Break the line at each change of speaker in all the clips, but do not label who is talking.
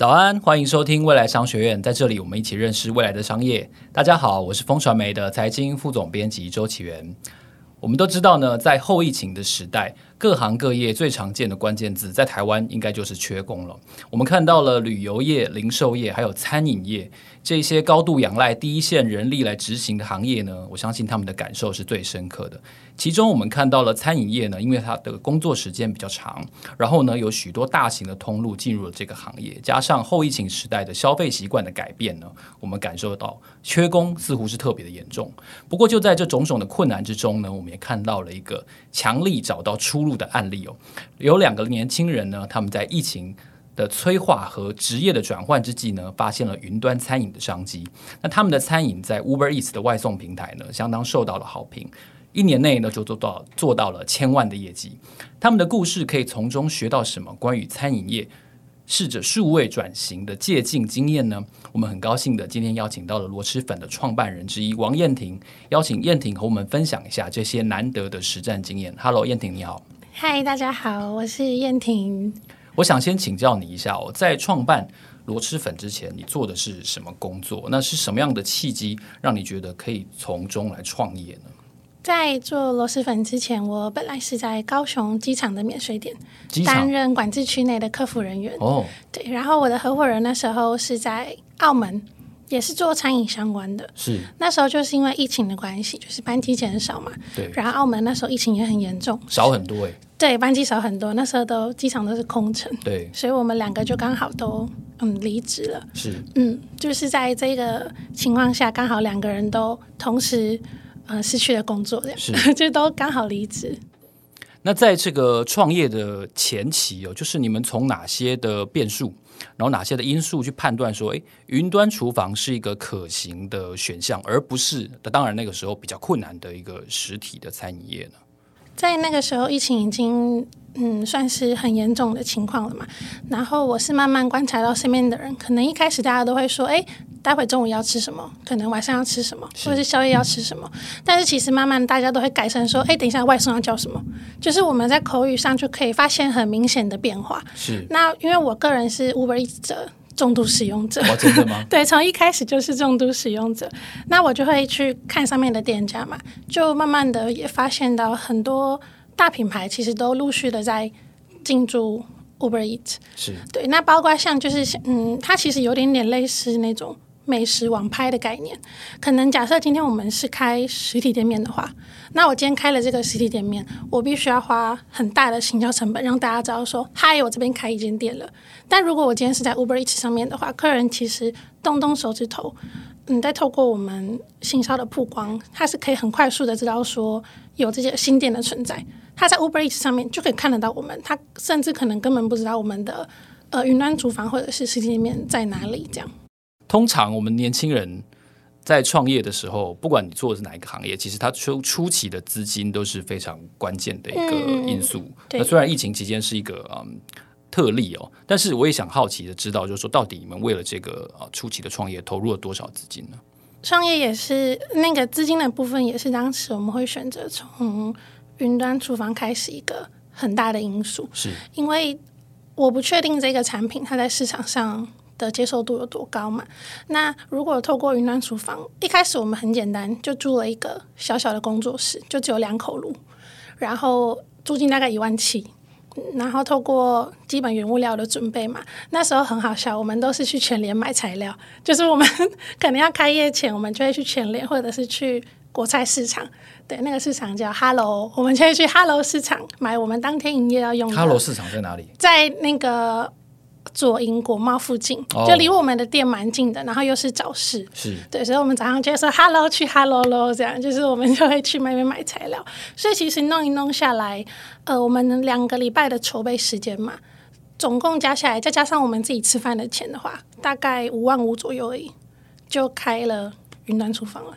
早安，欢迎收听未来商学院，在这里我们一起认识未来的商业。大家好，我是风传媒的财经副总编辑周启源。我们都知道呢，在后疫情的时代，各行各业最常见的关键字，在台湾应该就是缺工了。我们看到了旅游业、零售业，还有餐饮业这些高度仰赖第一线人力来执行的行业呢，我相信他们的感受是最深刻的。其中，我们看到了餐饮业呢，因为它的工作时间比较长，然后呢，有许多大型的通路进入了这个行业，加上后疫情时代的消费习惯的改变呢，我们感受到缺工似乎是特别的严重。不过，就在这种种的困难之中呢，我们也看到了一个强力找到出路的案例哦，有两个年轻人呢，他们在疫情的催化和职业的转换之际呢，发现了云端餐饮的商机。那他们的餐饮在 Uber Eats 的外送平台呢，相当受到了好评。一年内呢，就做到做到了千万的业绩。他们的故事可以从中学到什么？关于餐饮业？试着数位转型的借镜经验呢？我们很高兴的今天邀请到了螺蛳粉的创办人之一王燕婷，邀请燕婷和我们分享一下这些难得的实战经验。Hello，彦廷你好。
嗨，大家好，我是燕婷。
我想先请教你一下哦，在创办螺蛳粉之前，你做的是什么工作？那是什么样的契机让你觉得可以从中来创业呢？
在做螺蛳粉之前，我本来是在高雄机场的免税店担任管制区内的客服人员。哦，对，然后我的合伙人那时候是在澳门，也是做餐饮相关的。是那时候就是因为疫情的关系，就是班机减少嘛。对，然后澳门那时候疫情也很严重，
少很多哎。
对，班机少很多，那时候都机场都是空城。
对，
所以我们两个就刚好都嗯离职了。
是，
嗯，就是在这个情况下，刚好两个人都同时。呃，失去了工作，这样是 就都刚好离职。
那在这个创业的前期哦，就是你们从哪些的变数，然后哪些的因素去判断说，诶，云端厨房是一个可行的选项，而不是当然那个时候比较困难的一个实体的餐饮业呢？
在那个时候，疫情已经嗯算是很严重的情况了嘛。然后我是慢慢观察到身边的人，可能一开始大家都会说，诶，待会中午要吃什么？可能晚上要吃什么？或者是宵夜要吃什么？但是其实慢慢大家都会改成说，哎，等一下外送要叫什么？就是我们在口语上就可以发现很明显的变化。
是。
那因为我个人是 Uber Eats 者。重度使用者，
哦，真的吗？
对，从一开始就是重度使用者。那我就会去看上面的店家嘛，就慢慢的也发现到很多大品牌其实都陆续的在进驻 Uber Eats。
是
对，那包括像就是嗯，它其实有点点类似那种。美食网拍的概念，可能假设今天我们是开实体店面的话，那我今天开了这个实体店面，我必须要花很大的行销成本，让大家知道说，嗨，我这边开一间店了。但如果我今天是在 Uber Eats 上面的话，客人其实动动手指头，嗯，再透过我们行销的曝光，他是可以很快速的知道说有这些新店的存在。他在 Uber Eats 上面就可以看得到我们，他甚至可能根本不知道我们的呃云端厨房或者是实体店面在哪里，这样。
通常我们年轻人在创业的时候，不管你做的是哪一个行业，其实它初初期的资金都是非常关键的一个因素。嗯、那虽然疫情期间是一个嗯特例哦，但是我也想好奇的知道，就是说到底你们为了这个啊初期的创业投入了多少资金呢？
创业也是那个资金的部分，也是当时我们会选择从云端厨房开始一个很大的因素，
是
因为我不确定这个产品它在市场上。的接受度有多高嘛？那如果透过云端厨房，一开始我们很简单，就租了一个小小的工作室，就只有两口炉，然后租金大概一万七，然后透过基本原物料的准备嘛，那时候很好笑，我们都是去全联买材料，就是我们 可能要开业前，我们就会去全联或者是去国菜市场，对，那个市场叫 Hello，我们就会去 Hello 市场买我们当天营业要用的。
Hello 市场在哪里？
在那个。左营国贸附近，就离我们的店蛮近的，然后又是早市，
是
对，所以我们早上就说 “hello” 去 “hello” 喽，这样就是我们就会去那边买材料。所以其实弄一弄下来，呃，我们两个礼拜的筹备时间嘛，总共加下来，再加上我们自己吃饭的钱的话，大概五万五左右而已，就开了云端厨房了。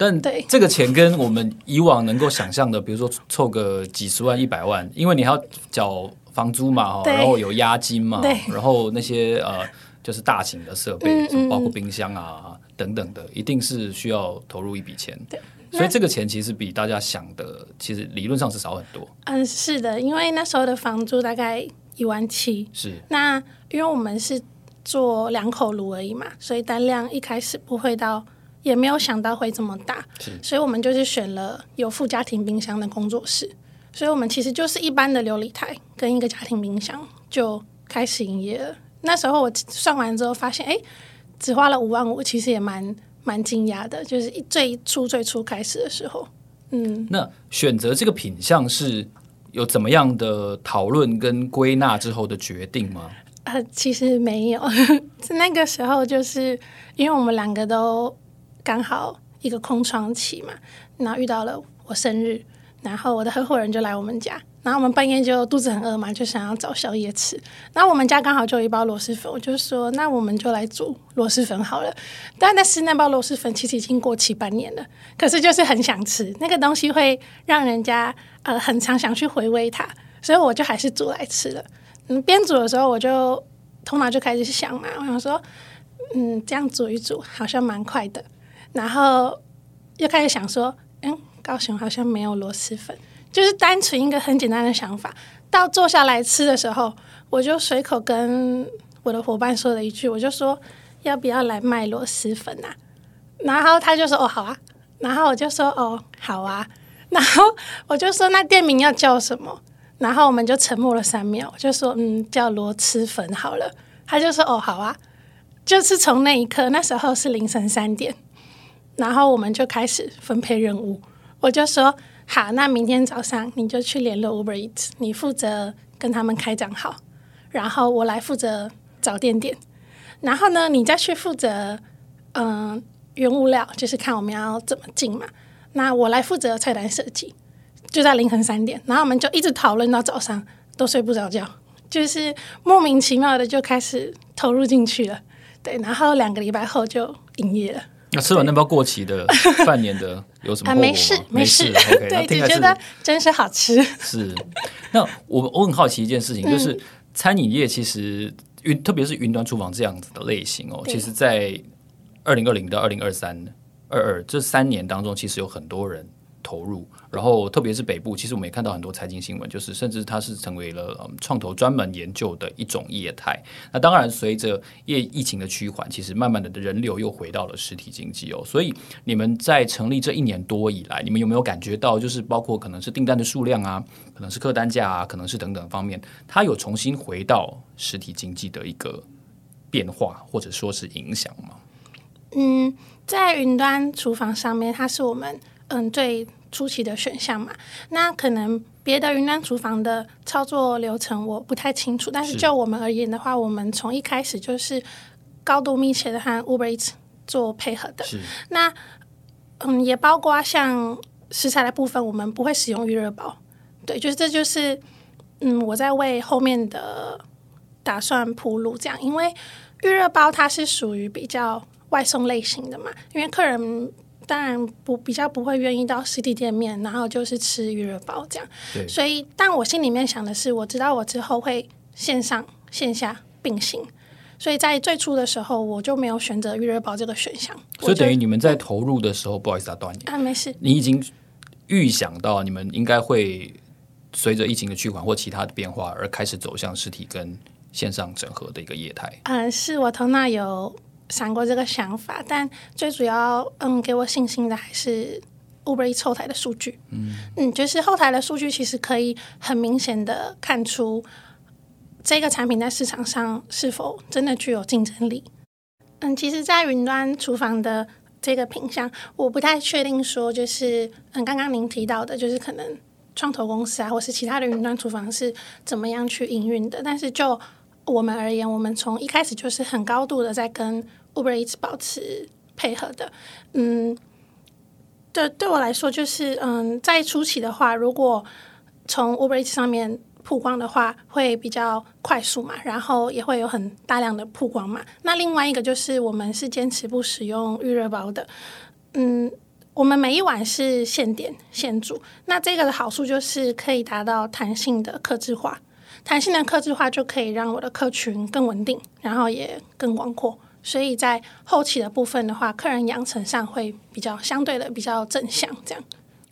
但对这个钱跟我们以往能够想象的，比如说凑个几十万、一百万，因为你还要缴。房租嘛，然后有押金嘛，然后那些呃，就是大型的设备，包括冰箱啊等等的，一定是需要投入一笔钱。对，所以这个钱其实比大家想的，其实理论上是少很多。
嗯，是的，因为那时候的房租大概一万七。
是。
那因为我们是做两口炉而已嘛，所以单量一开始不会到，也没有想到会这么大，所以我们就是选了有附家庭冰箱的工作室，所以我们其实就是一般的琉璃台跟一个家庭冰箱就开始营业了。那时候我算完之后发现，哎，只花了五万五，其实也蛮蛮惊讶的，就是最初最初开始的时候，嗯。
那选择这个品相是有怎么样的讨论跟归纳之后的决定吗？
呃，其实没有，那个时候就是因为我们两个都刚好一个空窗期嘛，然后遇到了我生日，然后我的合伙人就来我们家，然后我们半夜就肚子很饿嘛，就想要找宵夜吃，然后我们家刚好就有一包螺蛳粉，我就说那我们就来煮螺蛳粉好了。但但是那包螺蛳粉其实已经过期半年了，可是就是很想吃那个东西，会让人家呃很常想去回味它，所以我就还是煮来吃了。嗯，边煮的时候我就头脑就开始想嘛，我想说，嗯，这样煮一煮好像蛮快的，然后又开始想说，嗯，高雄好像没有螺蛳粉，就是单纯一个很简单的想法。到坐下来吃的时候，我就随口跟我的伙伴说了一句，我就说要不要来卖螺蛳粉啊？然后他就说哦好啊，然后我就说哦好啊，然后我就说那店名要叫什么？然后我们就沉默了三秒，我就说：“嗯，叫螺蛳粉好了。”他就说：“哦，好啊。”就是从那一刻，那时候是凌晨三点，然后我们就开始分配任务。我就说：“好，那明天早上你就去联络 Uber Eats，你负责跟他们开账号，然后我来负责找店点，然后呢，你再去负责嗯原物料，就是看我们要怎么进嘛。那我来负责菜单设计。”就在凌晨三点，然后我们就一直讨论到早上，都睡不着觉，就是莫名其妙的就开始投入进去了。对，然后两个礼拜后就营业了。
那吃完那包过期的 半年的有什么？啊，
没事没事，没事 okay, 对，就觉得真是好吃。
是，那我我很好奇一件事情，就是、嗯、餐饮业其实云，特别是云端厨房这样子的类型哦，其实，在二零二零到二零二三二二这三年当中，其实有很多人。投入，然后特别是北部，其实我们也看到很多财经新闻，就是甚至它是成为了、创投专门研究的一种业态。那当然，随着业疫情的趋缓，其实慢慢的人流又回到了实体经济哦。所以你们在成立这一年多以来，你们有没有感觉到，就是包括可能是订单的数量啊，可能是客单价啊，可能是等等方面，它有重新回到实体经济的一个变化，或者说是影响吗？
嗯，在云端厨房上面，它是我们。嗯，最初期的选项嘛，那可能别的云端厨房的操作流程我不太清楚，但是就我们而言的话，我们从一开始就是高度密切的和 Uber Eats 做配合的。是那嗯，也包括像食材的部分，我们不会使用预热包。对，就是这就是嗯，我在为后面的打算铺路，这样，因为预热包它是属于比较外送类型的嘛，因为客人。当然不比较不会愿意到实体店面，然后就是吃预热包这样。对所以，但我心里面想的是，我知道我之后会线上线下并行，所以在最初的时候我就没有选择预热包这个选项。
所以等于你们在投入的时候，嗯、不好意思打断你
啊，没事。
你已经预想到你们应该会随着疫情的趋缓或其他的变化而开始走向实体跟线上整合的一个业态。
嗯，是我头脑有。闪过这个想法，但最主要，嗯，给我信心的还是 Uber Eats 后台的数据。嗯嗯，就是后台的数据其实可以很明显的看出这个产品在市场上是否真的具有竞争力。嗯，其实，在云端厨房的这个品相，我不太确定说，就是嗯，刚刚您提到的，就是可能创投公司啊，或是其他的云端厨房是怎么样去营运的。但是就我们而言，我们从一开始就是很高度的在跟 Uber Eats 保持配合的，嗯，对，对我来说就是，嗯，在初期的话，如果从 Uber Eats 上面曝光的话，会比较快速嘛，然后也会有很大量的曝光嘛。那另外一个就是，我们是坚持不使用预热包的，嗯，我们每一晚是现点现煮，那这个的好处就是可以达到弹性的客制化，弹性的客制化就可以让我的客群更稳定，然后也更广阔。所以在后期的部分的话，客人养成上会比较相对的比较正向，这样。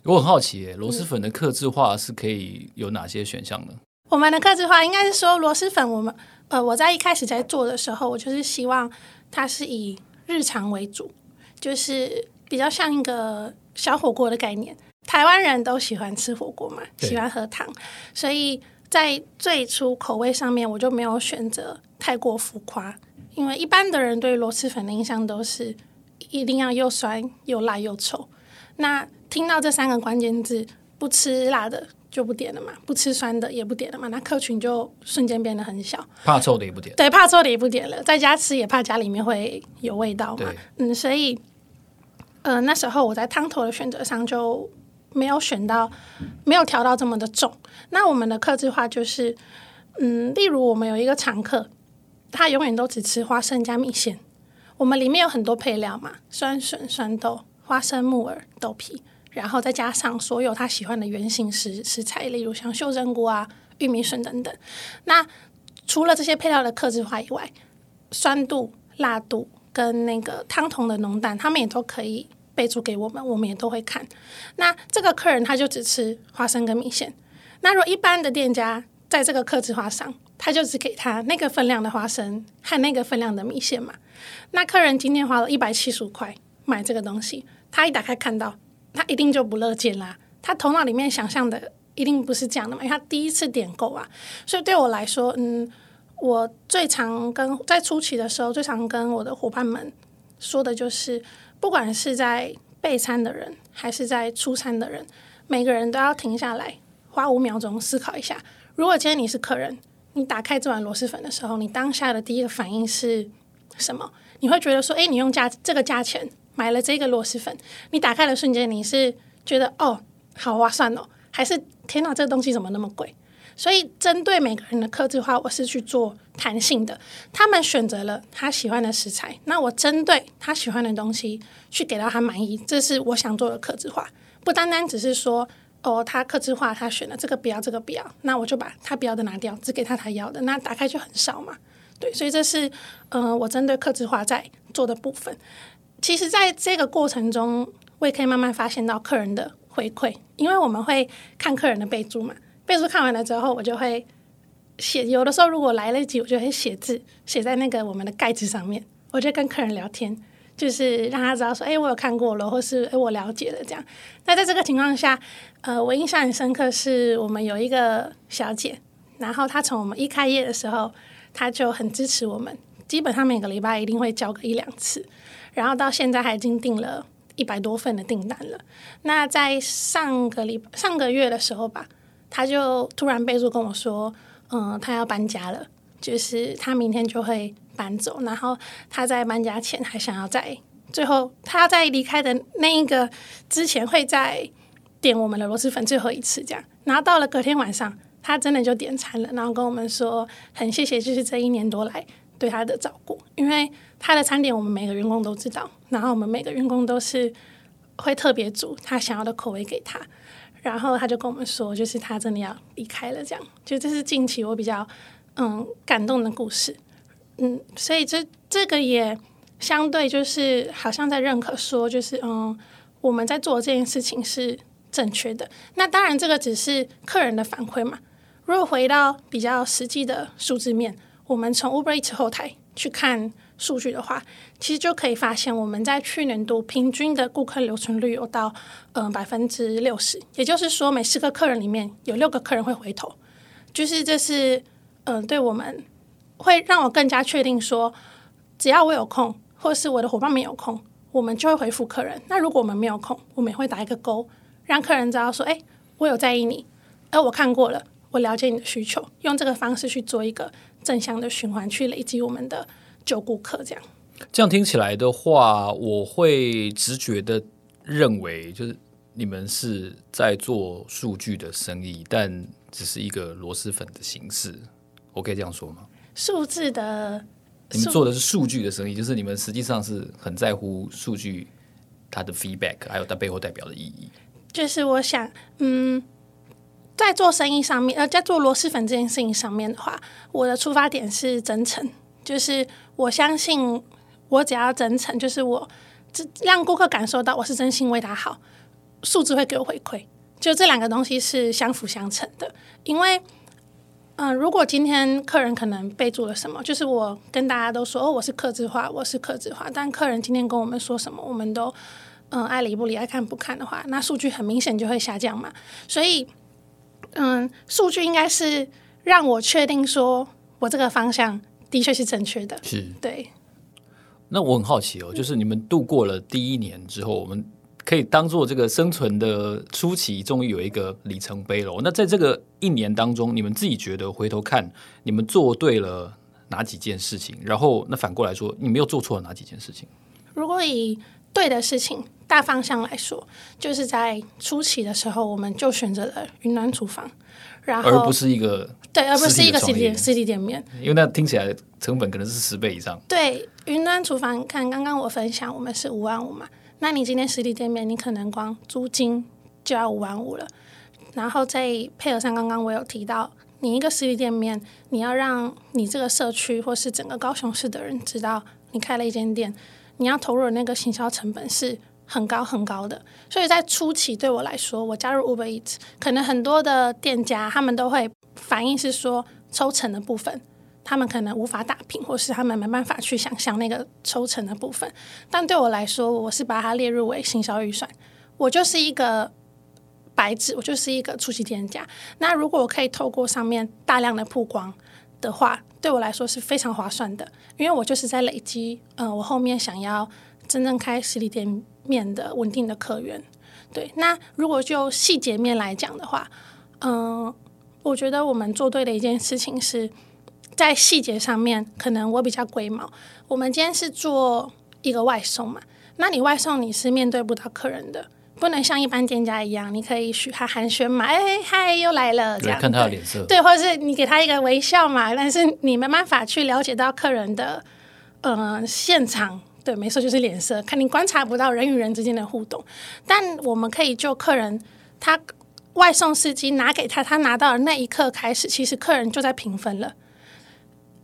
我很好奇，螺蛳粉的克制化是可以有哪些选项呢？
我们的克制化应该是说螺蛳粉，我们呃，我在一开始在做的时候，我就是希望它是以日常为主，就是比较像一个小火锅的概念。台湾人都喜欢吃火锅嘛，喜欢喝汤，所以在最初口味上面，我就没有选择太过浮夸，因为一般的人对螺蛳粉的印象都是一定要又酸又辣又臭。那听到这三个关键字，不吃辣的就不点了嘛，不吃酸的也不点了嘛，那客群就瞬间变得很小。
怕臭的也不点，
对，怕臭的也不点了，在家吃也怕家里面会有味道嘛。嗯，所以呃那时候我在汤头的选择上就。没有选到，没有调到这么的重。那我们的克制化就是，嗯，例如我们有一个常客，他永远都只吃花生加米线。我们里面有很多配料嘛，酸笋、酸豆、花生、木耳、豆皮，然后再加上所有他喜欢的原型食食材，例如像秀珍菇啊、玉米笋等等。那除了这些配料的克制化以外，酸度、辣度跟那个汤头的浓淡，他们也都可以。备注给我们，我们也都会看。那这个客人他就只吃花生跟米线。那如果一般的店家在这个克制化上，他就只给他那个分量的花生和那个分量的米线嘛。那客人今天花了一百七十五块买这个东西，他一打开看到，他一定就不乐见啦。他头脑里面想象的一定不是这样的嘛，因为他第一次点购啊。所以对我来说，嗯，我最常跟在初期的时候，最常跟我的伙伴们说的就是。不管是在备餐的人，还是在出餐的人，每个人都要停下来，花五秒钟思考一下。如果今天你是客人，你打开这碗螺蛳粉的时候，你当下的第一个反应是什么？你会觉得说，诶，你用价这个价钱买了这个螺蛳粉，你打开的瞬间，你是觉得哦，好划算哦，还是天哪，这个东西怎么那么贵？所以，针对每个人的克制化，我是去做弹性的。他们选择了他喜欢的食材，那我针对他喜欢的东西去给到他满意，这是我想做的克制化。不单单只是说，哦，他客制化，他选了这个不要，这个不要，那我就把他不要的拿掉，只给他他要的，那打开就很少嘛。对，所以这是，嗯、呃，我针对客制化在做的部分。其实，在这个过程中，我也可以慢慢发现到客人的回馈，因为我们会看客人的备注嘛。备注看完了之后，我就会写。有的时候如果来得及，我就会写字，写在那个我们的盖子上面。我就跟客人聊天，就是让他知道说：“哎，我有看过了，或是哎，我了解了。”这样。那在这个情况下，呃，我印象很深刻，是我们有一个小姐，然后她从我们一开业的时候，她就很支持我们，基本上每个礼拜一定会交个一两次，然后到现在还已经订了一百多份的订单了。那在上个礼上个月的时候吧。她就突然备注跟我说：“嗯，她要搬家了，就是她明天就会搬走。然后他在搬家前还想要在最后，他在离开的那一个之前，会再点我们的螺蛳粉最后一次这样。然后到了隔天晚上，他真的就点餐了，然后跟我们说很谢谢，就是这一年多来对他的照顾，因为他的餐点我们每个员工都知道，然后我们每个员工都是会特别煮他想要的口味给他。”然后他就跟我们说，就是他真的要离开了，这样，就这是近期我比较嗯感动的故事，嗯，所以这这个也相对就是好像在认可说，就是嗯我们在做这件事情是正确的。那当然这个只是客人的反馈嘛。如果回到比较实际的数字面，我们从 Uber Eats 后台去看。数据的话，其实就可以发现，我们在去年度平均的顾客留存率有到嗯百分之六十，也就是说，每十个客人里面有六个客人会回头，就是这是嗯、对我们会让我更加确定说，只要我有空，或是我的伙伴们有空，我们就会回复客人。那如果我们没有空，我们也会打一个勾，让客人知道说，哎，我有在意你，而我看过了，我了解你的需求，用这个方式去做一个正向的循环，去累积我们的。旧顾客这样，
这样听起来的话，我会直觉的认为，就是你们是在做数据的生意，但只是一个螺蛳粉的形式。我可以这样说吗？
数字的，
你们做的是数据的生意，就是你们实际上是很在乎数据它的 feedback，还有它背后代表的意义。
就是我想，嗯，在做生意上面，呃，在做螺蛳粉这件事情上面的话，我的出发点是真诚。就是我相信，我只要真诚，就是我让顾客感受到我是真心为他好，数字会给我回馈。就这两个东西是相辅相成的。因为嗯，如果今天客人可能备注了什么，就是我跟大家都说哦，我是客制化，我是客制化，但客人今天跟我们说什么，我们都嗯爱理不理，爱看不看的话，那数据很明显就会下降嘛。所以，嗯，数据应该是让我确定说我这个方向的确是正确的。
是，
对。
那我很好奇哦，就是你们度过了第一年之后，我们。可以当做这个生存的初期，终于有一个里程碑了。那在这个一年当中，你们自己觉得回头看，你们做对了哪几件事情？然后，那反过来说，你们又做错了哪几件事情？
如果以对的事情大方向来说，就是在初期的时候，我们就选择了云南厨房，然后
而不是一个
对，而不是一个实体店实体店面，
因为那听起来成本可能是十倍以上。
对，云端厨房，看刚刚我分享，我们是五万五嘛。那你今天实体店面，你可能光租金就要五万五了，然后再配合上刚刚我有提到，你一个实体店面，你要让你这个社区或是整个高雄市的人知道你开了一间店，你要投入的那个行销成本是很高很高的。所以在初期对我来说，我加入 Uber Eat，可能很多的店家他们都会反映是说抽成的部分。他们可能无法打平，或是他们没办法去想象那个抽成的部分。但对我来说，我是把它列入为行销预算。我就是一个白纸，我就是一个初级店家。那如果我可以透过上面大量的曝光的话，对我来说是非常划算的，因为我就是在累积，嗯、呃，我后面想要真正开实体店面的稳定的客源。对，那如果就细节面来讲的话，嗯、我觉得我们做对的一件事情是。在细节上面，可能我比较龟毛。我们今天是做一个外送嘛，那你外送你是面对不到客人的，不能像一般店家一样，你可以许他寒暄嘛，哎嗨又来了这样，
看他的脸色，
对，或者是你给他一个微笑嘛，但是你没办法去了解到客人的嗯、呃、现场，对，没错，就是脸色，看你观察不到人与人之间的互动，但我们可以就客人他外送司机拿给他，他拿到的那一刻开始，其实客人就在评分了。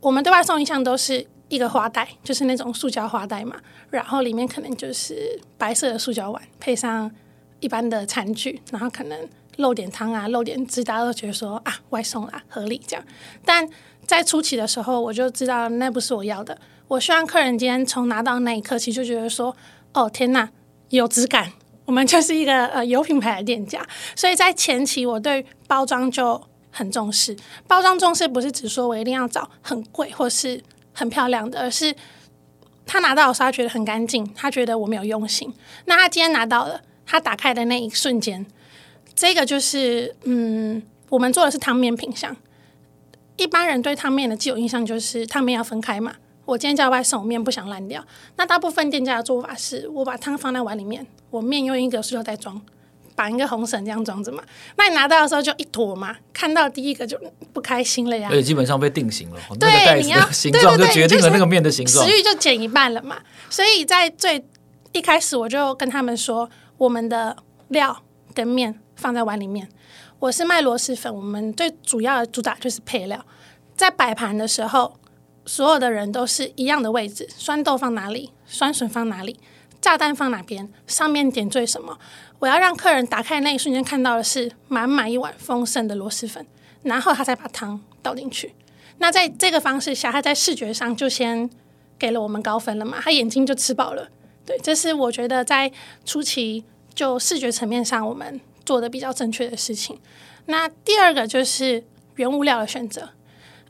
我们对外送一向都是一个花袋，就是那种塑胶花袋嘛，然后里面可能就是白色的塑胶碗，配上一般的餐具，然后可能漏点汤啊，漏点汁，大家都觉得说啊，外送啊，合理这样。但在初期的时候，我就知道那不是我要的。我希望客人今天从拿到那一刻起就觉得说，哦天呐，有质感，我们就是一个呃有品牌的店家。所以在前期，我对包装就。很重视包装，重视不是只说我一定要找很贵或是很漂亮的，而是他拿到的时候他觉得很干净，他觉得我没有用心。那他今天拿到了，他打开的那一瞬间，这个就是嗯，我们做的是汤面品相。一般人对汤面的既有印象就是汤面要分开嘛，我今天叫外送，我面不想烂掉。那大部分店家的做法是我把汤放在碗里面，我面用一个塑料袋装。绑一个红绳这样装着嘛，那你拿到的时候就一坨嘛，看到第一个就不开心了呀。
而且基本上被定型了，
对，
那个袋子的 形状就决定了那个面的形状，食欲就
减一半了嘛。所以在最一开始我就跟他们说，我们的料跟面放在碗里面。我是卖螺蛳粉，我们最主要的主打就是配料。在摆盘的时候，所有的人都是一样的位置，酸豆放哪里，酸笋放哪里。炸弹放哪边？上面点缀什么？我要让客人打开那一瞬间看到的是满满一碗丰盛的螺蛳粉，然后他再把汤倒进去。那在这个方式下，他在视觉上就先给了我们高分了嘛？他眼睛就吃饱了。对，这是我觉得在初期就视觉层面上我们做的比较正确的事情。那第二个就是原物料的选择。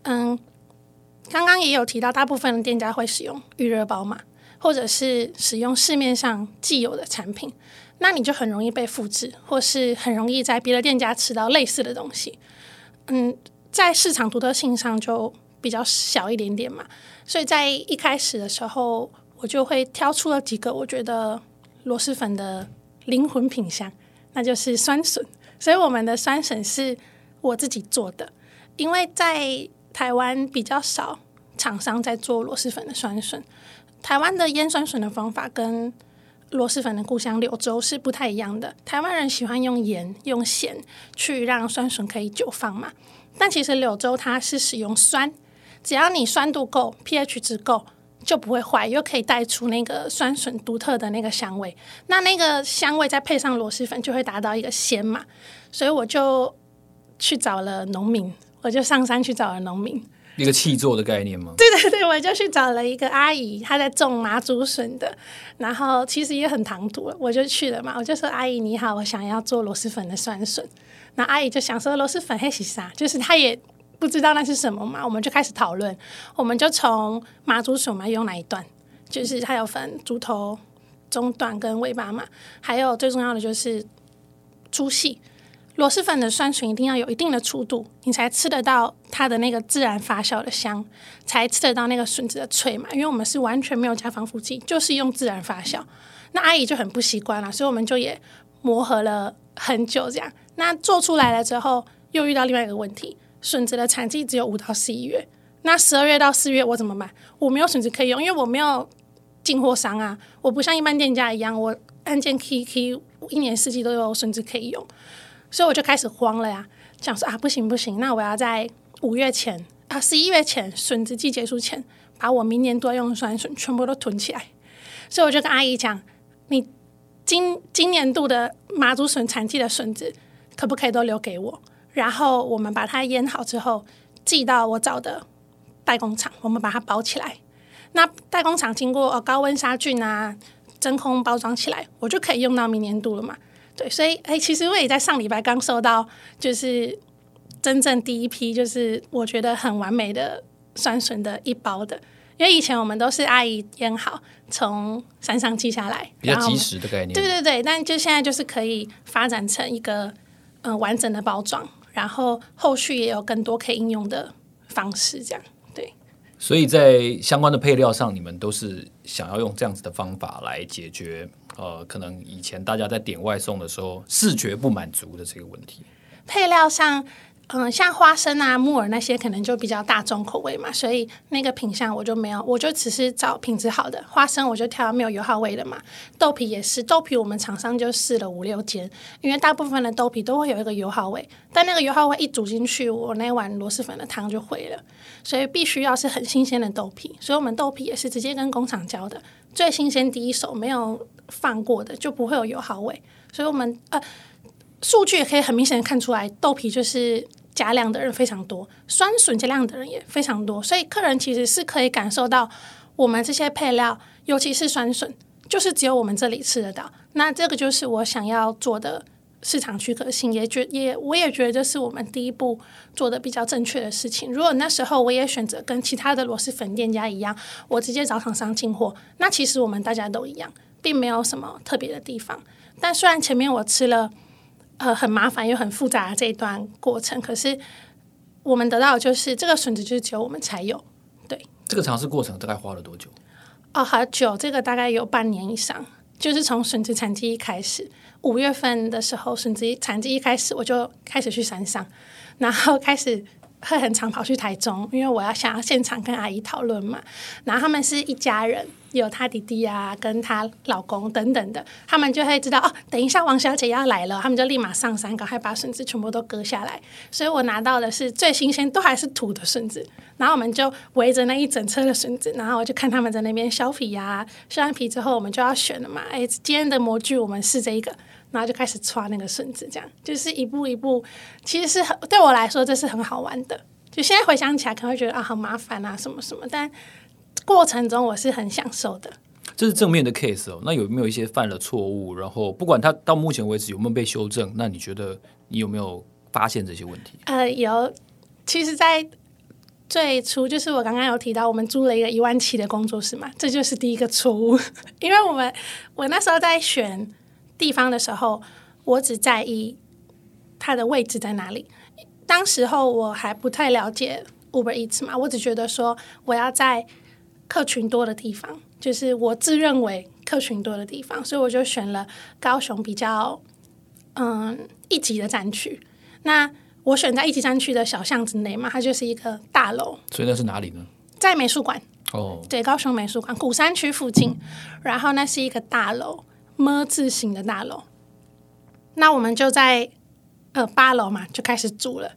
嗯，刚刚也有提到，大部分的店家会使用预热包嘛？或者是使用市面上既有的产品，那你就很容易被复制，或是很容易在别的店家吃到类似的东西。嗯，在市场独特性上就比较小一点点嘛。所以在一开始的时候，我就会挑出了几个我觉得螺蛳粉的灵魂品相，那就是酸笋。所以我们的酸笋是我自己做的，因为在台湾比较少厂商在做螺蛳粉的酸笋。台湾的腌酸笋的方法跟螺蛳粉的故乡柳州是不太一样的。台湾人喜欢用盐、用咸去让酸笋可以久放嘛，但其实柳州它是使用酸，只要你酸度够，pH 值够，就不会坏，又可以带出那个酸笋独特的那个香味。那那个香味再配上螺蛳粉，就会达到一个鲜嘛。所以我就去找了农民，我就上山去找了农民。
一个契作的概念吗？
对对对，我就去找了一个阿姨，她在种麻竹笋的，然后其实也很唐突，我就去了嘛。我就说：“阿姨你好，我想要做螺蛳粉的酸笋。”那阿姨就想说：“螺蛳粉黑是啥？”就是她也不知道那是什么嘛。我们就开始讨论，我们就从麻竹笋嘛用哪一段，就是它有分竹头、中段跟尾巴嘛，还有最重要的就是粗细。螺蛳粉的酸笋一定要有一定的粗度，你才吃得到它的那个自然发酵的香，才吃得到那个笋子的脆嘛。因为我们是完全没有加防腐剂，就是用自然发酵。那阿姨就很不习惯了，所以我们就也磨合了很久这样。那做出来了之后，又遇到另外一个问题：笋子的产季只有五到十一月。那十二月到四月我怎么办？我没有笋子可以用，因为我没有进货商啊。我不像一般店家一样，我按键 key key，一年四季都有笋子可以用。所以我就开始慌了呀，想说啊，不行不行，那我要在五月前啊，十一月前，笋子季结束前，把我明年都要用的酸笋全部都囤起来。所以我就跟阿姨讲，你今今年度的麻竹笋产季的笋子，可不可以都留给我？然后我们把它腌好之后，寄到我找的代工厂，我们把它包起来。那代工厂经过高温杀菌啊，真空包装起来，我就可以用到明年度了嘛。对，所以哎，其实我也在上礼拜刚收到，就是真正第一批，就是我觉得很完美的酸笋的一包的。因为以前我们都是阿姨腌好，从山上寄下来，
比较及时的概念。
对对对，但就现在就是可以发展成一个嗯、呃、完整的包装，然后后续也有更多可以应用的方式，这样对。
所以在相关的配料上，你们都是想要用这样子的方法来解决。呃，可能以前大家在点外送的时候，视觉不满足的这个问题。
配料上，嗯、像花生啊、木耳那些，可能就比较大众口味嘛，所以那个品相我就没有，我就只是找品质好的花生，我就挑没有油耗味的嘛。豆皮也是，豆皮我们厂商就试了五六间，因为大部分的豆皮都会有一个油耗味，但那个油耗味一煮进去，我那碗螺蛳粉的汤就毁了。所以必须要是很新鲜的豆皮，所以我们豆皮也是直接跟工厂交的，最新鲜第一手，没有。放过的就不会有油耗味，所以我们呃数据也可以很明显的看出来，豆皮就是加量的人非常多，酸笋加量的人也非常多，所以客人其实是可以感受到我们这些配料，尤其是酸笋，就是只有我们这里吃得到。那这个就是我想要做的市场区隔性，也觉也我也觉得这是我们第一步做的比较正确的事情。如果那时候我也选择跟其他的螺蛳粉店家一样，我直接找厂商进货，那其实我们大家都一样。并没有什么特别的地方，但虽然前面我吃了，呃，很麻烦又很复杂的这一段过程，可是我们得到的就是这个笋子就是只有我们才有。对，
这个尝试过程大概花了多久？
哦，好久，这个大概有半年以上，就是从笋子产季一开始，五月份的时候，笋子产季一开始，我就开始去山上，然后开始。会很常跑去台中，因为我要想要现场跟阿姨讨论嘛。然后他们是一家人，有他弟弟啊，跟他老公等等的，他们就会知道哦，等一下王小姐要来了，他们就立马上山，赶快把笋子全部都割下来。所以我拿到的是最新鲜，都还是土的笋子。然后我们就围着那一整车的笋子，然后我就看他们在那边削皮呀、啊，削完皮之后，我们就要选了嘛。哎，今天的模具我们试这一个。然后就开始抓那个笋子，这样就是一步一步，其实是很对我来说这是很好玩的。就现在回想起来，可能会觉得啊，好麻烦啊，什么什么，但过程中我是很享受的。
这是正面的 case 哦。那有没有一些犯了错误，然后不管他到目前为止有没有被修正，那你觉得你有没有发现这些问题？
呃，有。其实，在最初就是我刚刚有提到，我们租了一个一万七的工作室嘛，这就是第一个错误，因为我们我那时候在选。地方的时候，我只在意它的位置在哪里。当时候我还不太了解 Uber Eats 嘛，我只觉得说我要在客群多的地方，就是我自认为客群多的地方，所以我就选了高雄比较嗯一级的战区。那我选在一级战区的小巷子内嘛，它就是一个大楼。
所以那是哪里呢？
在美术馆
哦，
对，高雄美术馆古山区附近。然后那是一个大楼。么字形的大楼，那我们就在呃八楼嘛，就开始住了。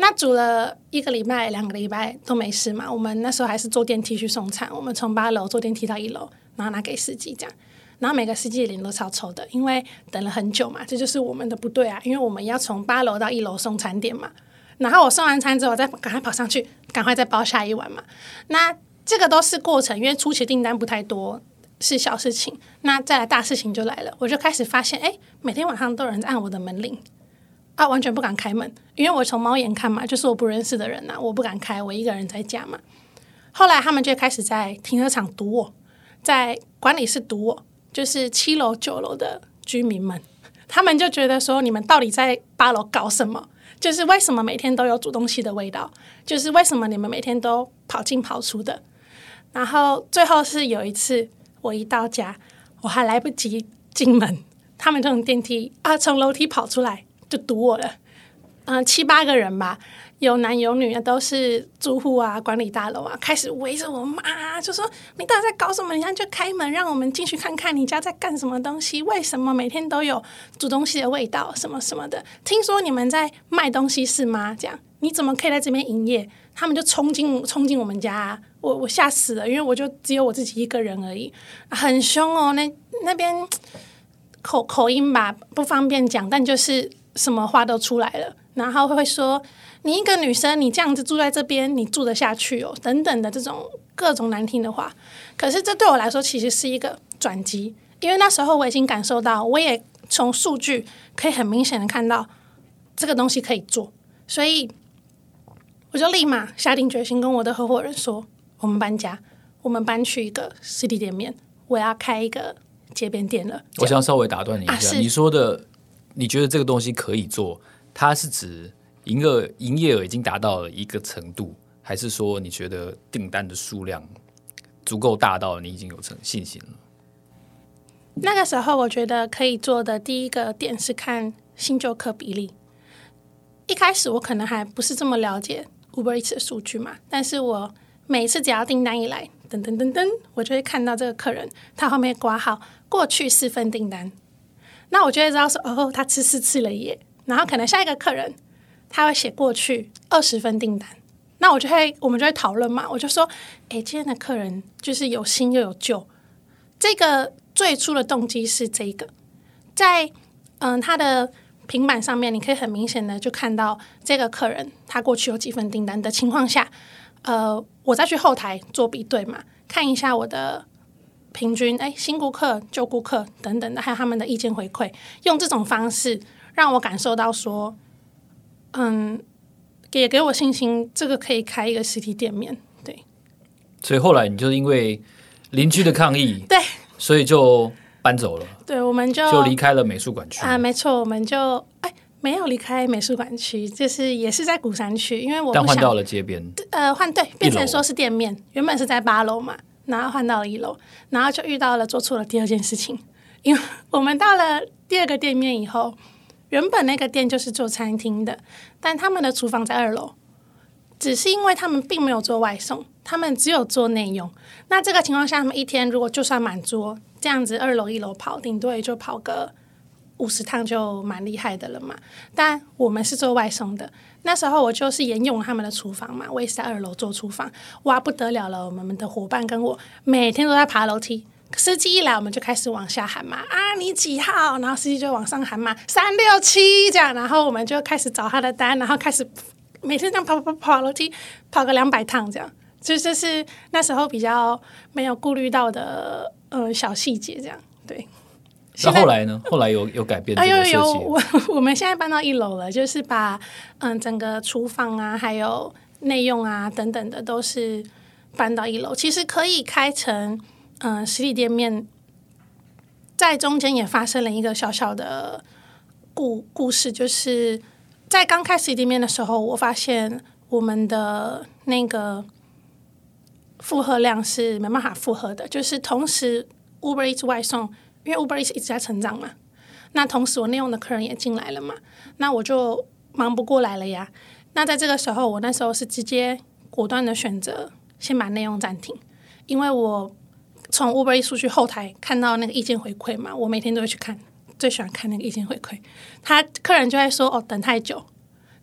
那煮了一个礼拜、两个礼拜都没事嘛。我们那时候还是坐电梯去送餐，我们从八楼坐电梯到一楼，然后拿给司机这样。然后每个司机脸都超臭的，因为等了很久嘛，这就是我们的不对啊，因为我们要从八楼到一楼送餐点嘛。然后我送完餐之后，再赶快跑上去，赶快再包下一碗嘛。那这个都是过程，因为初期订单不太多，是小事情。那再来大事情就来了，我就开始发现，哎，每天晚上都有人在按我的门铃，啊，完全不敢开门，因为我从猫眼看嘛，就是我不认识的人呐、我不敢开，我一个人在家嘛。后来他们就开始在停车场堵我，在管理室堵我，就是七楼九楼的居民们，他们就觉得说，你们到底在八楼搞什么？就是为什么每天都有煮东西的味道？就是为什么你们每天都跑进跑出的？然后最后是有一次，我一到家，我还来不及进门，他们从电梯啊，从楼梯跑出来就堵我了，嗯、七八个人吧。有男有女的，都是住户啊，管理大楼啊，开始围着我骂，就说你到底在搞什么？你现在就开门，让我们进去看看你家在干什么东西？为什么每天都有煮东西的味道？什么什么的？听说你们在卖东西是吗？这样你怎么可以在这边营业？他们就冲进冲进我们家啊，我我吓死了，因为我就只有我自己一个人而已，很凶哦。那那边口口音吧，不方便讲，但就是什么话都出来了，然后会说。你一个女生，你这样子住在这边，你住得下去哦？等等的这种各种难听的话，可是这对我来说其实是一个转机，因为那时候我已经感受到，我也从数据可以很明显的看到这个东西可以做，所以我就立马下定决心跟我的合伙人说，我们搬家，我们搬去一个实体店面，我要开一个街边店了。
我想稍微打断你一下，你说的，你觉得这个东西可以做，它是指？营业营业额已经达到了一个程度，还是说你觉得订单的数量足够大到你已经有成信心了？
那个时候，我觉得可以做的第一个点是看新旧客比例。一开始我可能还不是这么了解 Uber Eats 的数据嘛，但是我每次只要订单一来，噔噔噔噔，我就会看到这个客人他后面挂号过去四份订单，那我就会知道说哦，他吃四次了耶，然后可能下一个客人。他会写过去二十份订单，那我就会，我们就会讨论嘛。我就说，哎，今天的客人就是有新又有旧。这个最初的动机是这个，在嗯他的平板上面，你可以很明显的就看到这个客人他过去有几份订单的情况下，呃，我再去后台做比对嘛，看一下我的平均，哎，新顾客、旧顾客等等的，还有他们的意见回馈，用这种方式让我感受到说。嗯，也给我信心，这个可以开一个实体店面。对，
所以后来你就因为邻居的抗议，
对，
所以就搬走了。
对，我们就
就离开了美术馆区
啊，没错，我们就哎没有离开美术馆区，就是也是在鼓山区，因为我
但换到了街边，
呃，换对，变成说是店面，原本是在八楼嘛，然后换到了一楼，然后就遇到了做错了第二件事情，因为我们到了第二个店面以后。原本那个店就是做餐厅的，但他们的厨房在二楼，只是因为他们并没有做外送，他们只有做内用。那这个情况下，他们一天如果就算满桌，这样子二楼一楼跑，顶多也就跑个五十趟就蛮厉害的了嘛。但我们是做外送的，那时候我就是沿用他们的厨房嘛，我也是在二楼做厨房，哇不得了了，我们的伙伴跟我每天都在爬楼梯。司机一来，我们就开始往下喊嘛，啊，你几号？然后司机就往上喊嘛，三六七这样，然后我们就开始找他的单，然后开始每天这样跑跑跑跑楼梯，跑个两百趟这样，就就是那时候比较没有顾虑到的呃小细节这样。对，
那后来呢？后来有有改变这个设计？有有，
我我们现在搬到一楼了，就是把嗯整个厨房啊，还有内用啊等等的都是搬到一楼，其实可以开成。嗯、呃，实体店面在中间也发生了一个小小的故故事，就是在刚开实体店面的时候，我发现我们的那个负荷量是没办法负荷的，就是同时 Uber Eats 外送，因为 Uber 一直在成长嘛，那同时我内用的客人也进来了嘛，那我就忙不过来了呀。那在这个时候，我那时候是直接果断的选择先把内用暂停，因为我。从 Uber 数据后台看到那个意见回馈嘛，我每天都会去看，最喜欢看那个意见回馈。他客人就会说：“哦，等太久。”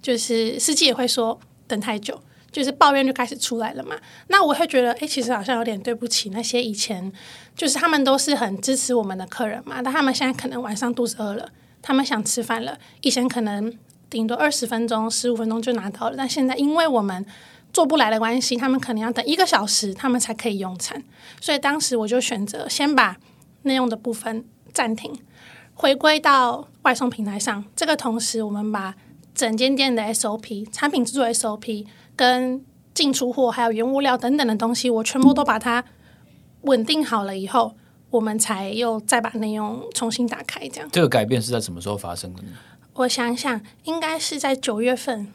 就是司机也会说：“等太久。”就是抱怨就开始出来了嘛。那我会觉得，哎，其实好像有点对不起那些以前，就是他们都是很支持我们的客人嘛。但他们现在可能晚上肚子饿了，他们想吃饭了。以前可能顶多二十分钟、十五分钟就拿到了。但现在因为我们做不来的关系，他们可能要等一个小时，他们才可以用餐。所以当时我就选择先把内用的部分暂停，回归到外送平台上。这个同时，我们把整间店的 SOP、产品制作 SOP 跟进出货还有原物料等等的东西，我全部都把它稳定好了以后，我们才又再把内容重新打开。这样，
这个改变是在什么时候发生的呢？
我想想，应该是在九月份、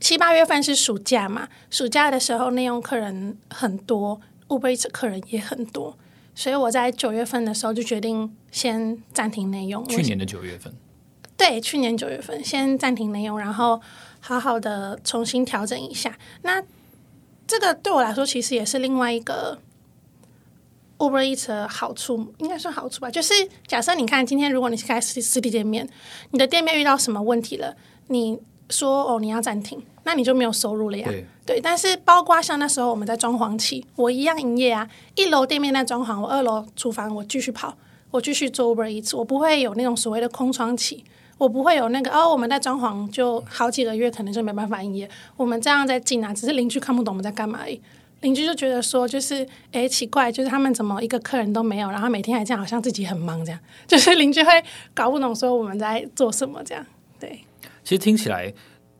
七八月份是暑假嘛。暑假的时候，内容客人很多，Uber Eats 客人也很多，所以我在九月份的时候就决定先暂停内用。
去年的九月份。
对，去年九月份先暂停内用，然后好好的重新调整一下。那这个对我来说，其实也是另外一个 Uber Eats 的好处，应该算好处吧。就是假设你看今天，如果你是开实实体店面，你的店面遇到什么问题了，你说哦你要暂停，那你就没有收入了呀。对，对，但是包括像那时候我们在装潢期，我一样营业啊。一楼店面在装潢，我二楼厨房我继续跑，我继续做 Uber Eats，我不会有那种所谓的空窗期。我不会有那个哦，我们在装潢就好几个月，可能就没办法营业。我们这样在进啊，只是邻居看不懂我们在干嘛而已。邻居就觉得说，就是诶奇怪，就是他们怎么一个客人都没有，然后每天还这样，好像自己很忙这样。就是邻居会搞不懂说我们在做什么这样。对，
其实听起来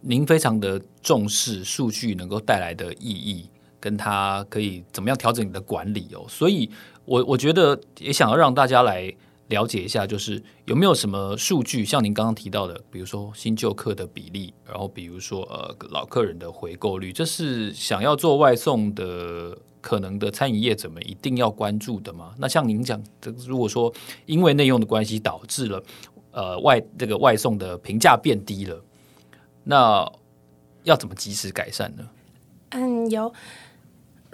您非常的重视数据能够带来的意义，跟它可以怎么样调整你的管理哦。所以我我觉得也想要让大家来。了解一下，就是有没有什么数据，像您刚刚提到的，比如说新旧客的比例，然后比如说呃老客人的回购率，这是想要做外送的可能的餐饮业者们一定要关注的吗？那像您讲的，如果说因为内用的关系导致了呃外这个外送的评价变低了，那要怎么及时改善呢？
嗯，有。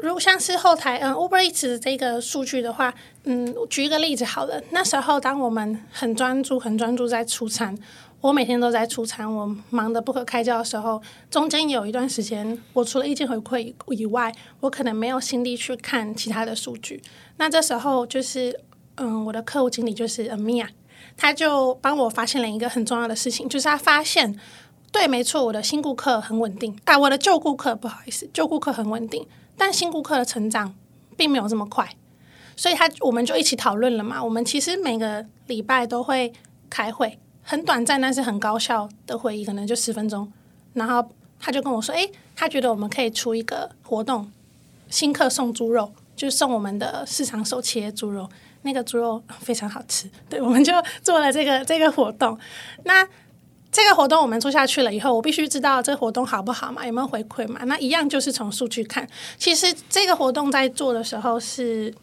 如果像是后台，嗯，Uber Eats 这个数据的话，嗯，举一个例子好了。那时候，当我们很专注、很专注在出餐，我每天都在出餐，我忙得不可开交的时候，中间有一段时间，我除了意见回馈以外，我可能没有心力去看其他的数据。那这时候就是，嗯，我的客户经理就是 Amia，他就帮我发现了一个很重要的事情，就是他发现，对，没错，我的新顾客很稳定，啊，我的旧顾客不好意思，旧顾客很稳定。但新顾客的成长并没有这么快，所以他我们就一起讨论了嘛。我们其实每个礼拜都会开会，很短暂，但是很高效的会议，可能就十分钟。然后他就跟我说：“诶，他觉得我们可以出一个活动，新客送猪肉，就是送我们的市场手切猪肉，那个猪肉非常好吃。”对，我们就做了这个这个活动。那这个活动我们做下去了以后，我必须知道这个活动好不好嘛，有没有回馈嘛？那一样就是从数据看。其实这个活动在做的时候是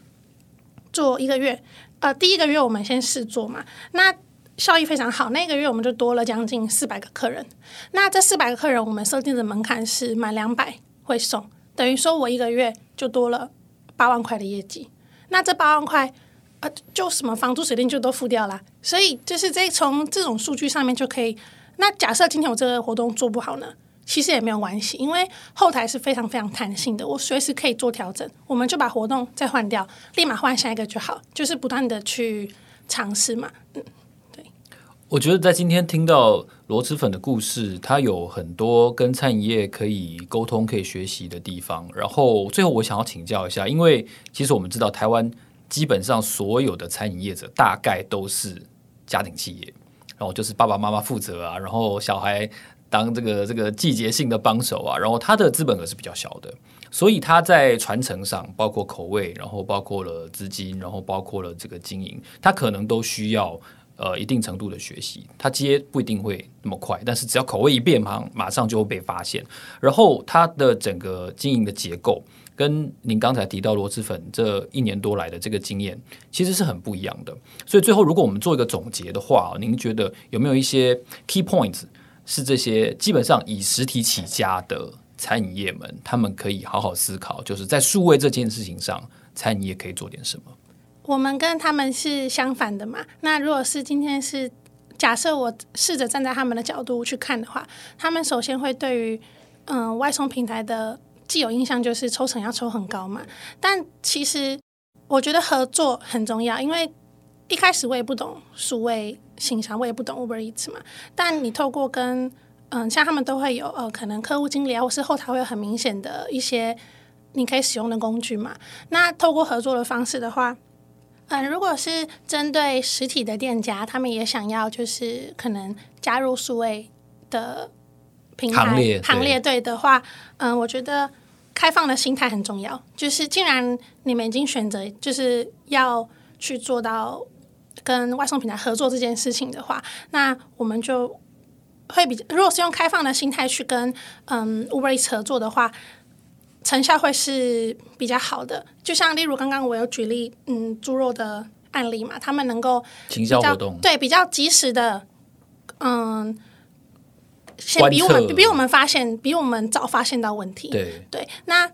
做一个月，呃，第一个月我们先试做嘛，那效益非常好。那个月我们就多了将近四百个客人。那这四百个客人，我们设定的门槛是满两百会送，等于说我一个月就多了八万块的业绩。那这八万块。啊，就什么房租水电就都付掉了，所以就是这从这种数据上面就可以。那假设今天我这个活动做不好呢，其实也没有关系，因为后台是非常非常弹性的，我随时可以做调整。我们就把活动再换掉，立马换下一个就好，就是不断的去尝试嘛。嗯，对。
我觉得在今天听到螺蛳粉的故事，它有很多跟餐饮业可以沟通、可以学习的地方。然后最后我想要请教一下，因为其实我们知道台湾。基本上所有的餐饮业者大概都是家庭企业，然后就是爸爸妈妈负责啊，然后小孩当这个这个季节性的帮手啊，然后他的资本额是比较小的，所以他在传承上，包括口味，然后包括了资金，然后包括了这个经营，他可能都需要呃一定程度的学习，他接不一定会那么快，但是只要口味一变，马马上就会被发现，然后他的整个经营的结构。跟您刚才提到螺蛳粉这一年多来的这个经验，其实是很不一样的。所以最后，如果我们做一个总结的话，您觉得有没有一些 key points 是这些基本上以实体起家的餐饮业们，他们可以好好思考，就是在数位这件事情上，餐饮业可以做点什么？
我们跟他们是相反的嘛。那如果是今天是假设我试着站在他们的角度去看的话，他们首先会对于嗯外送平台的。既有印象就是抽成要抽很高嘛，但其实我觉得合作很重要，因为一开始我也不懂数位行销，我也不懂 Uber Eats 嘛。但你透过跟嗯，像他们都会有呃，可能客户经理啊，或是后台会有很明显的一些你可以使用的工具嘛。那透过合作的方式的话，嗯，如果是针对实体的店家，他们也想要就是可能加入数位的平台
行列，
行列对的话，嗯，我觉得开放的心态很重要。就是既然你们已经选择就是要去做到跟外送平台合作这件事情的话，那我们就。会比如果是用开放的心态去跟嗯 Uber Eats 合作的话，成效会是比较好的。就像例如刚刚我有举例，嗯，猪肉的案例嘛，他们能够
行销活动
对比较及时的，嗯，先比我们比我们发现比我们早发现到问题。
对
对，那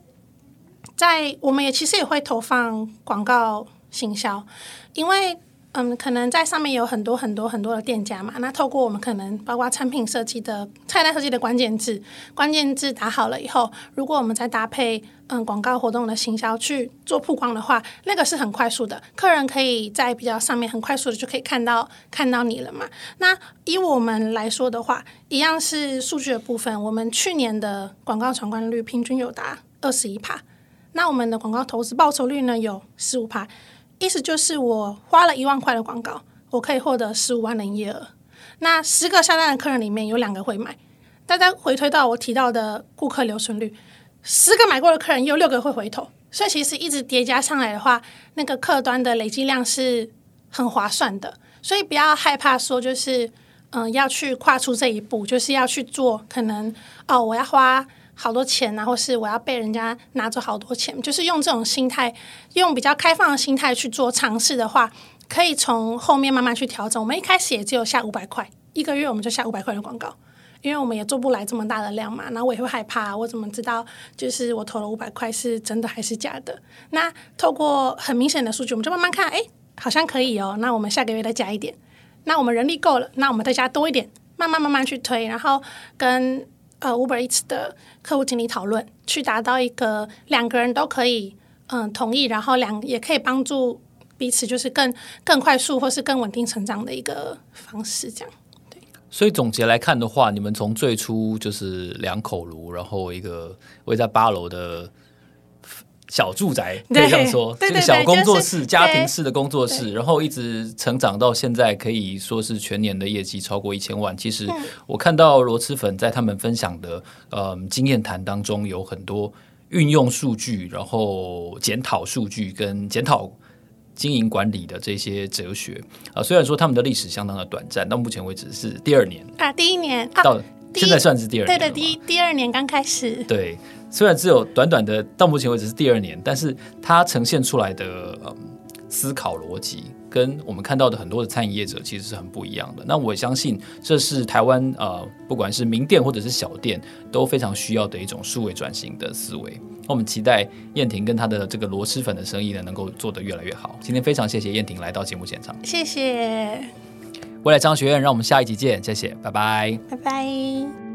在我们也其实也会投放广告行销，因为。嗯，可能在上面有很多很多很多的店家嘛，那透过我们可能包括产品设计的菜单设计的关键字，关键字打好了以后，如果我们再搭配嗯广告活动的行销去做曝光的话，那个是很快速的，客人可以在比较上面很快速的就可以看到看到你了嘛。那以我们来说的话，一样是数据的部分，我们去年的广告闯关率平均有达二十一趴，那我们的广告投资报酬率呢有十五趴。意思就是，我花了一万块的广告，我可以获得十五万的营业额。那十个下单的客人里面有两个会买。大家回推到我提到的顾客留存率，十个买过的客人有六个会回头。所以其实一直叠加上来的话，那个客端的累积量是很划算的。所以不要害怕说，就是嗯，要去跨出这一步，就是要去做。可能哦，我要花。好多钱啊，或是我要被人家拿走好多钱，就是用这种心态，用比较开放的心态去做尝试的话，可以从后面慢慢去调整。我们一开始也只有下五百块一个月，我们就下五百块的广告，因为我们也做不来这么大的量嘛。然后我也会害怕，我怎么知道就是我投了五百块是真的还是假的？那透过很明显的数据，我们就慢慢看，哎，好像可以哦。那我们下个月再加一点。那我们人力够了，那我们再加多一点，慢慢慢慢去推，然后跟。呃，Uber Eats 的客户经理讨论，去达到一个两个人都可以嗯、同意，然后两也可以帮助彼此，就是更更快速或是更稳定成长的一个方式，这样。对。
所以总结来看的话，你们从最初就是两口炉，然后一个位在八楼的。小住宅可以这样说，这个小工作室、家庭式的工作室，然后一直成长到现在，可以说是全年的业绩超过一千万。其实我看到螺蛳粉在他们分享的呃经验谈当中，有很多运用数据，然后检讨数据跟检讨经营管理的这些哲学啊。虽然说他们的历史相当的短暂，到目前为止是第二年
啊，第一年
到现在算是第二年，
对的，第第二年刚开始，
对。虽然只有短短的，到目前为止是第二年，但是它呈现出来的嗯思考逻辑，跟我们看到的很多的餐饮业者其实是很不一样的。那我相信这是台湾呃，不管是名店或者是小店，都非常需要的一种数位转型的思维。那我们期待燕婷跟她的这个螺蛳粉的生意呢，能够做得越来越好。今天非常谢谢燕婷来到节目现场，
谢谢。
未来商学院，让我们下一集见，谢谢，拜拜，
拜拜。